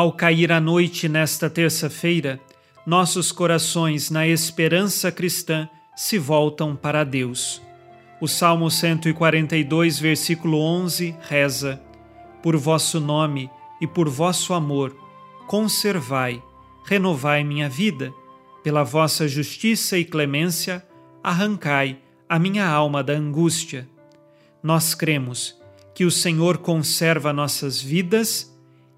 Ao cair a noite nesta terça-feira, nossos corações, na esperança cristã, se voltam para Deus. O Salmo 142, versículo 11 reza: Por vosso nome e por vosso amor, conservai, renovai minha vida, pela vossa justiça e clemência, arrancai a minha alma da angústia. Nós cremos que o Senhor conserva nossas vidas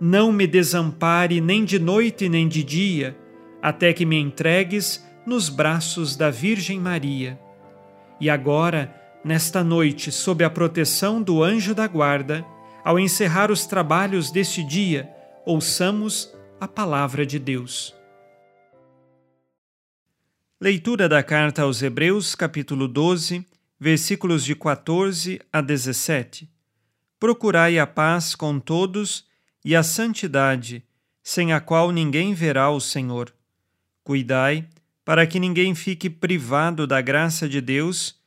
não me desampare nem de noite nem de dia, até que me entregues nos braços da Virgem Maria. E agora, nesta noite, sob a proteção do anjo da guarda, ao encerrar os trabalhos deste dia, ouçamos a palavra de Deus. Leitura da carta aos Hebreus, capítulo 12, versículos de 14 a 17. Procurai a paz com todos e a santidade, sem a qual ninguém verá o Senhor. Cuidai para que ninguém fique privado da graça de Deus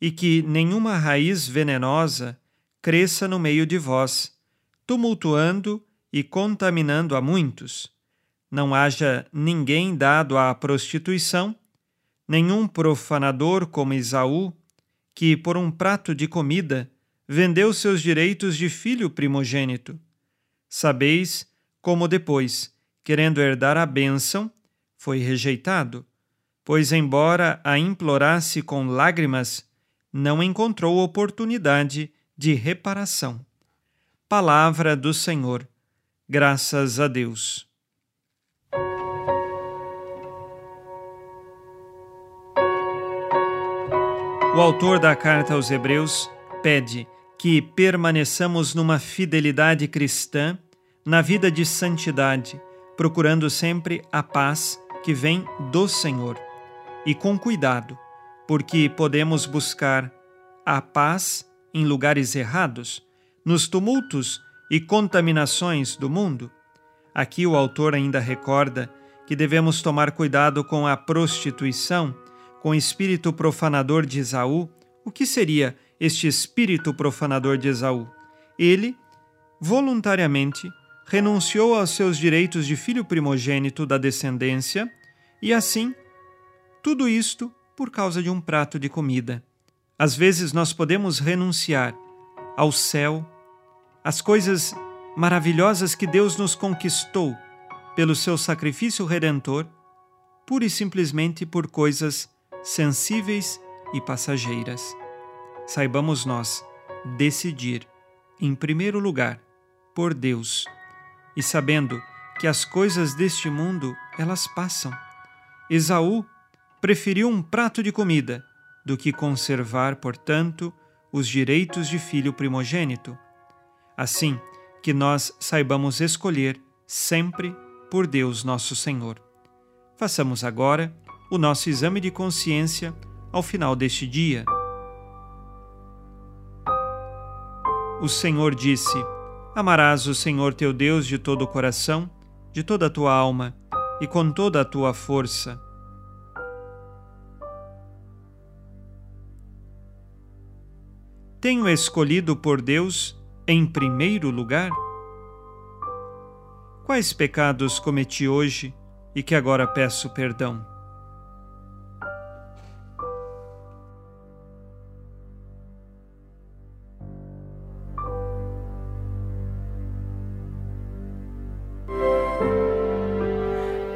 e que nenhuma raiz venenosa cresça no meio de vós, tumultuando e contaminando a muitos. Não haja ninguém dado à prostituição, nenhum profanador como Esaú, que por um prato de comida vendeu seus direitos de filho primogênito. Sabeis como depois, querendo herdar a bênção, foi rejeitado pois, embora a implorasse com lágrimas, não encontrou oportunidade de reparação. Palavra do Senhor. Graças a Deus. O autor da carta aos Hebreus pede que permaneçamos numa fidelidade cristã, na vida de santidade, procurando sempre a paz que vem do Senhor e com cuidado, porque podemos buscar a paz em lugares errados, nos tumultos e contaminações do mundo. Aqui o autor ainda recorda que devemos tomar cuidado com a prostituição, com o espírito profanador de Esaú. O que seria este espírito profanador de Esaú? Ele, voluntariamente, renunciou aos seus direitos de filho primogênito da descendência e assim tudo isto por causa de um prato de comida. Às vezes nós podemos renunciar ao céu, às coisas maravilhosas que Deus nos conquistou pelo seu sacrifício redentor, pura e simplesmente por coisas sensíveis e passageiras. Saibamos nós decidir, em primeiro lugar, por Deus, e sabendo que as coisas deste mundo elas passam. Esaú preferiu um prato de comida do que conservar, portanto, os direitos de filho primogênito. Assim, que nós saibamos escolher sempre por Deus nosso Senhor. Façamos agora o nosso exame de consciência ao final deste dia. O Senhor disse: Amarás o Senhor teu Deus de todo o coração, de toda a tua alma e com toda a tua força tenho escolhido por Deus em primeiro lugar? Quais pecados cometi hoje e que agora peço perdão?